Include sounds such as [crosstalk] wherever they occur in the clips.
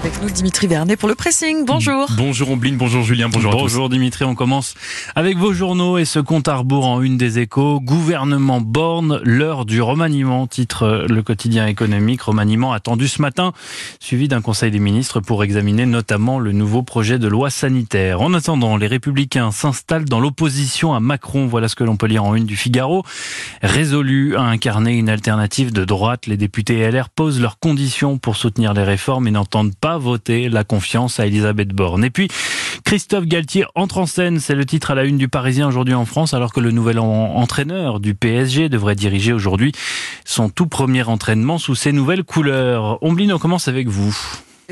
avec nous Dimitri Vernet pour le pressing. Bonjour. Bonjour Ombline, bonjour Julien, bonjour, bonjour Dimitri, on commence avec vos journaux et ce compte à rebours en une des échos. Gouvernement borne, l'heure du remaniement, titre le quotidien économique. Remaniement attendu ce matin, suivi d'un conseil des ministres pour examiner notamment le nouveau projet de loi sanitaire. En attendant, les républicains s'installent dans l'opposition à Macron. Voilà ce que l'on peut lire en une du Figaro. Résolu à incarner une alternative de droite, les députés LR posent leurs conditions pour soutenir les réformes et n'entendent pas voter la confiance à Elisabeth Borne. Et puis, Christophe Galtier entre en scène, c'est le titre à la une du Parisien aujourd'hui en France, alors que le nouvel entraîneur du PSG devrait diriger aujourd'hui son tout premier entraînement sous ses nouvelles couleurs. Omblin, on commence avec vous.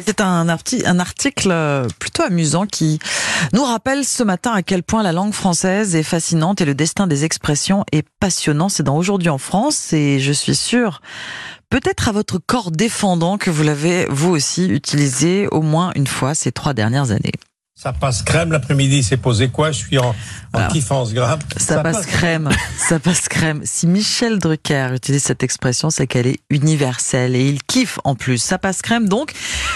C'est un, article plutôt amusant qui nous rappelle ce matin à quel point la langue française est fascinante et le destin des expressions est passionnant. C'est dans Aujourd'hui en France et je suis sûre peut-être à votre corps défendant que vous l'avez vous aussi utilisé au moins une fois ces trois dernières années. Ça passe crème l'après-midi, c'est posé quoi? Je suis en, en kiffance grave. Ça, passe, crème, [laughs] ça passe crème. Si Michel Drucker utilise cette expression, c'est qu'elle est universelle et il kiffe en plus. Ça passe crème donc,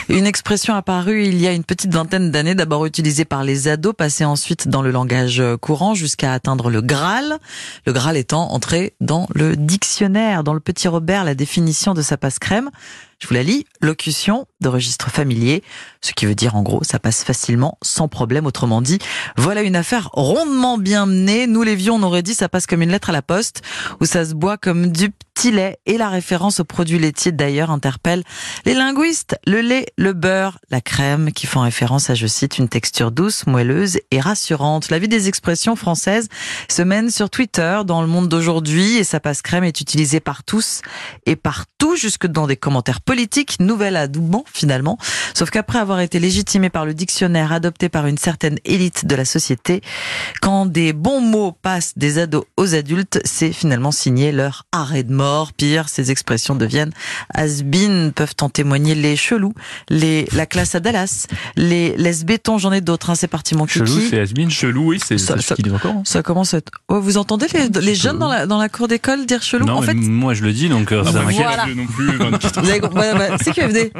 une expression apparue il y a une petite vingtaine d'années, d'abord utilisée par les ados, passée ensuite dans le langage courant jusqu'à atteindre le Graal. Le Graal étant entré dans le dictionnaire, dans le petit Robert, la définition de ça passe crème. Je vous la lis. Locution de registre familier. Ce qui veut dire, en gros, ça passe facilement, sans problème. Autrement dit, voilà une affaire rondement bien menée. Nous, les vieux, on aurait dit ça passe comme une lettre à la poste, ou ça se boit comme du petit lait. Et la référence aux produits laitiers, d'ailleurs, interpelle les linguistes. Le lait, le beurre, la crème, qui font référence à, je cite, une texture douce, moelleuse et rassurante. La vie des expressions françaises se mène sur Twitter dans le monde d'aujourd'hui et ça passe crème est utilisé par tous et partout, jusque dans des commentaires politique, nouvelle adoubement finalement. Sauf qu'après avoir été légitimé par le dictionnaire adopté par une certaine élite de la société, quand des bons mots passent des ados aux adultes, c'est finalement signé leur arrêt de mort. Pire, ces expressions deviennent has-been, peuvent en témoigner les chelous, les la classe à Dallas, les les béton, j'en ai d'autres. Hein, c'est parti mon Chelou, c'est has-been. Chelou, oui, c'est ça, ce qu'ils disent encore. Ça commence à être... Oh, vous entendez les, les jeunes dans la, dans la cour d'école dire chelou non, en fait Moi, je le dis, donc euh, ah, ça m'inquiète. non plus, 24 [laughs] c'est QFD.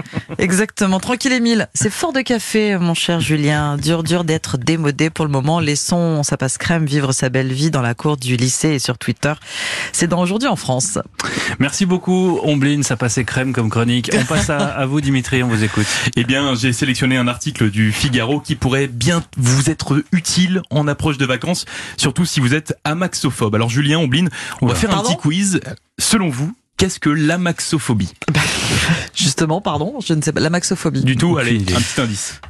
Exactement. Tranquille Émile. C'est fort de café, mon cher Julien. Dur, dur d'être démodé pour le moment. Laissons, ça passe crème, vivre sa belle vie dans la cour du lycée et sur Twitter. C'est dans Aujourd'hui en France. Merci beaucoup, Omblin. Ça passait crème comme chronique. On passe à, vous, Dimitri. On vous écoute. Eh bien, j'ai sélectionné un article du Figaro qui pourrait bien vous être utile en approche de vacances, surtout si vous êtes amaxophobe. Alors, Julien, Omblin, on va faire un petit quiz. Selon vous, qu'est-ce que l'amaxophobie? [laughs] Justement, pardon, je ne sais pas. L'amaxophobie. Du tout, allez, un petit indice.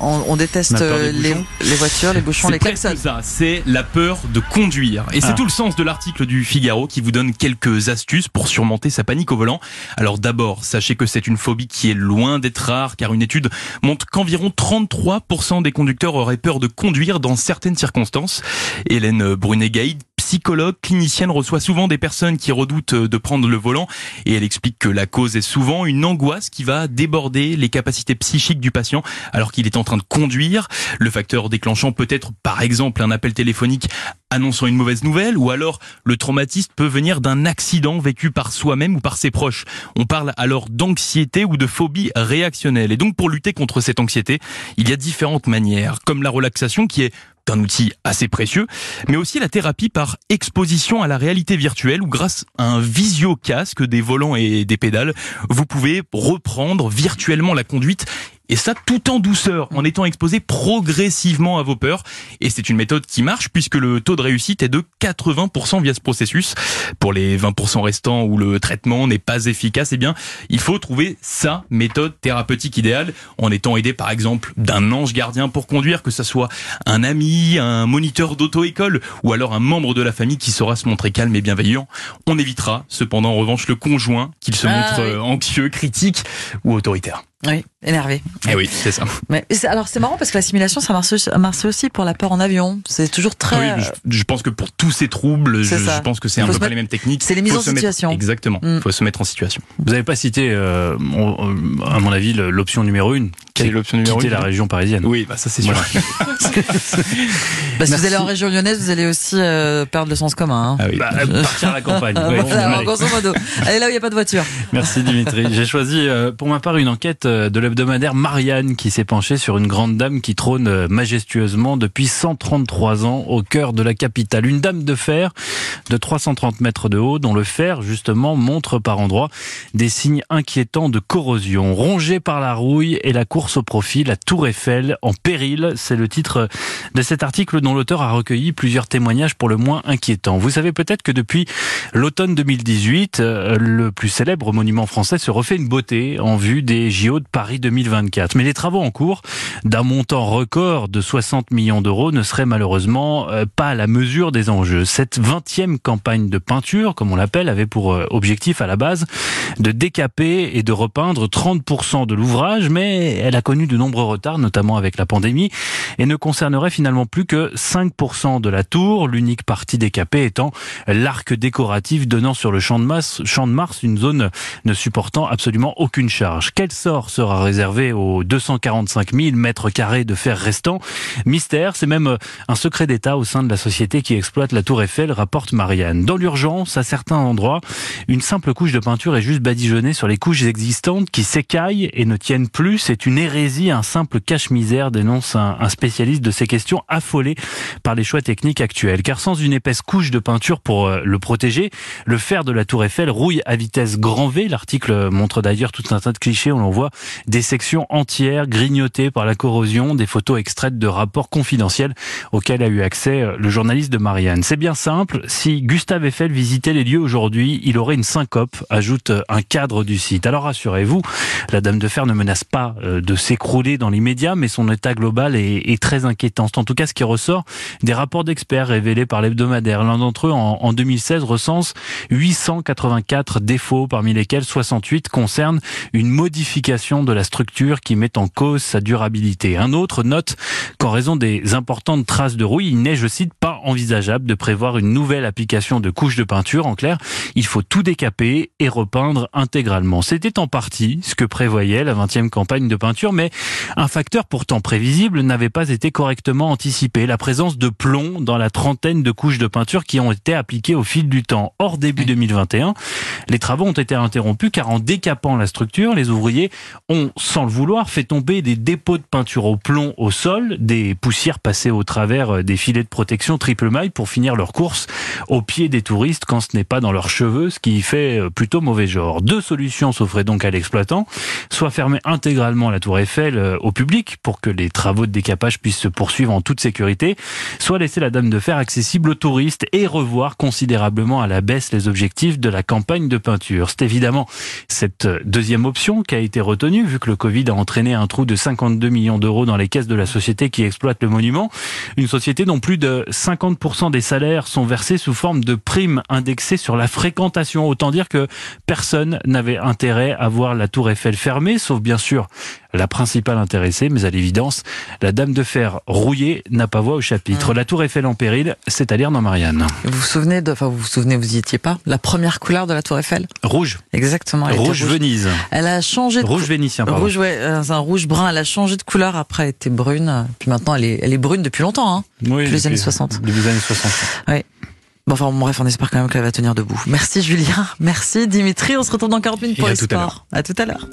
On, déteste les, voitures, les bouchons, les klaxons. ça, c'est la peur de conduire. Et c'est ah. tout le sens de l'article du Figaro qui vous donne quelques astuces pour surmonter sa panique au volant. Alors d'abord, sachez que c'est une phobie qui est loin d'être rare car une étude montre qu'environ 33% des conducteurs auraient peur de conduire dans certaines circonstances. Hélène Brunet-Gaïd, psychologue clinicienne reçoit souvent des personnes qui redoutent de prendre le volant et elle explique que la cause est souvent une angoisse qui va déborder les capacités psychiques du patient alors qu'il est en train de conduire. Le facteur déclenchant peut être par exemple un appel téléphonique annonçant une mauvaise nouvelle ou alors le traumatisme peut venir d'un accident vécu par soi-même ou par ses proches. On parle alors d'anxiété ou de phobie réactionnelle. Et donc pour lutter contre cette anxiété, il y a différentes manières, comme la relaxation qui est un outil assez précieux, mais aussi la thérapie par exposition à la réalité virtuelle où grâce à un visio-casque, des volants et des pédales, vous pouvez reprendre virtuellement la conduite et ça tout en douceur, en étant exposé progressivement à vos peurs. Et c'est une méthode qui marche puisque le taux de réussite est de 80% via ce processus. Pour les 20% restants où le traitement n'est pas efficace, eh bien, il faut trouver sa méthode thérapeutique idéale en étant aidé par exemple d'un ange gardien pour conduire, que ce soit un ami, un moniteur d'auto-école ou alors un membre de la famille qui saura se montrer calme et bienveillant. On évitera cependant en revanche le conjoint qu'il se ah montre euh, anxieux, critique ou autoritaire. Oui, énervé. Eh oui, c'est ça. Mais alors c'est marrant parce que la simulation, ça marche, marche aussi pour la peur en avion. C'est toujours très. Oui, je, pense que pour tous ces troubles, je, pense que c'est un peu pas les mêmes techniques. C'est les mises en situation. exactement. Il mm. faut se mettre en situation. Vous n'avez pas cité, euh, à mon avis, l'option numéro une, Quelle est l'option numéro Quitter une la région parisienne. Oui, bah ça c'est sûr. [laughs] Bah, si vous allez en région lyonnaise, vous allez aussi euh, perdre le sens commun. Hein. Ah oui. Bah, euh, partir à la campagne. [laughs] ouais, Voilà, grosso modo. Allez là où il n'y a pas de voiture. Merci Dimitri. J'ai choisi euh, pour ma part une enquête euh, de l'hebdomadaire Marianne qui s'est penchée sur une grande dame qui trône euh, majestueusement depuis 133 ans au cœur de la capitale. Une dame de fer de 330 mètres de haut dont le fer justement montre par endroits des signes inquiétants de corrosion. Rongée par la rouille et la course au profit, la tour Eiffel en péril, c'est le titre de cet article dont l'auteur a recueilli plusieurs témoignages pour le moins inquiétants. Vous savez peut-être que depuis l'automne 2018, euh, le plus célèbre monument français se refait une beauté en vue des JO Paris 2024. Mais les travaux en cours, d'un montant record de 60 millions d'euros, ne seraient malheureusement euh, pas à la mesure des enjeux. Cette 20e campagne de peinture, comme on l'appelle, avait pour euh, objectif à la base de décaper et de repeindre 30% de l'ouvrage, mais elle a connu de nombreux retards, notamment avec la pandémie, et ne concernerait finalement plus que 5% de la tour, l'unique partie décapée étant l'arc décoratif donnant sur le champ de, Mars, champ de Mars, une zone ne supportant absolument aucune charge. Quel sort sera réservé aux 245 000 mètres carrés de fer restants Mystère, c'est même un secret d'État au sein de la société qui exploite la tour Eiffel, rapporte Marianne. Dans l'urgence, à certains endroits, une simple couche de peinture est juste badigeonnée sur les couches existantes qui s'écaillent et ne tiennent plus. C'est une hérésie, un simple cache-misère, dénonce un, spécialiste de ces questions affolé par les choix techniques actuels. Car sans une épaisse couche de peinture pour euh, le protéger, le fer de la tour Eiffel rouille à vitesse grand V. L'article montre d'ailleurs tout un tas de clichés. On en voit des sections entières grignotées par la corrosion, des photos extraites de rapports confidentiels auxquels a eu accès euh, le journaliste de Marianne. C'est bien simple. Si Gustave Eiffel visitait les lieux aujourd'hui, il aurait une syncope, ajoute euh, un cadre du site. Alors rassurez-vous, la Dame de Fer ne menace pas euh, de s'écrouler dans l'immédiat, mais son état global est, très inquiétant. C'est en tout cas ce qui ressort des rapports d'experts révélés par l'hebdomadaire. L'un d'entre eux, en 2016, recense 884 défauts, parmi lesquels 68 concernent une modification de la structure qui met en cause sa durabilité. Un autre note qu'en raison des importantes traces de rouille, il n'est, je cite, pas envisageable de prévoir une nouvelle application de couche de peinture. En clair, il faut tout décaper et repeindre intégralement. C'était en partie ce que prévoyait la 20e campagne de peinture, mais un facteur pourtant prévisible n'avait pas été correctement anticipé. La présence de plomb dans la trentaine de couches de peinture qui ont été appliquées au fil du temps. Hors début 2021, les travaux ont été interrompus car en décapant la structure, les ouvriers ont, sans le vouloir, fait tomber des dépôts de peinture au plomb au sol, des poussières passées au travers des filets de protection triple maille pour finir leur course au pied des touristes quand ce n'est pas dans leurs cheveux, ce qui fait plutôt mauvais genre. Deux solutions s'offraient donc à l'exploitant, soit fermer intégralement la tour Eiffel euh, au public pour que les travaux de décapage puissent se poursuivre en toute sécurité, soit laisser la Dame de Fer accessible aux touristes et revoir considérablement à la baisse les objectifs de la campagne de peinture. C'est évidemment cette deuxième option qui a été retenue vu que le Covid a entraîné un trou de 52 millions d'euros dans les caisses de la société qui exploite le monument, une société dont plus de 50% des salaires sont versés sous forme de primes indexées sur la fréquentation. Autant dire que personne n'avait intérêt à voir la tour Eiffel fermée, sauf bien sûr la principale intéressée, mais à l'évidence, la dame de fer rouillée n'a pas voix au chapitre. La tour Eiffel en péril, c'est à lire dans Marianne. Vous vous souvenez de, enfin vous vous souvenez, vous y étiez pas, la première couleur de la tour Eiffel? Rouge. Exactement. elle Rouge Venise. Elle a changé de Rouge vénitien, pardon. Rouge, ouais, euh, un rouge brun. Elle a changé de couleur après, elle était brune. Puis maintenant, elle est, elle est brune depuis longtemps. Hein. Oui, depuis les années 60. Depuis les années 60. Bon, enfin, bon, bref, on espère quand même qu'elle va tenir debout. Merci Julien, merci Dimitri. On se retrouve dans 40 minutes Et pour tout. À tout à l'heure.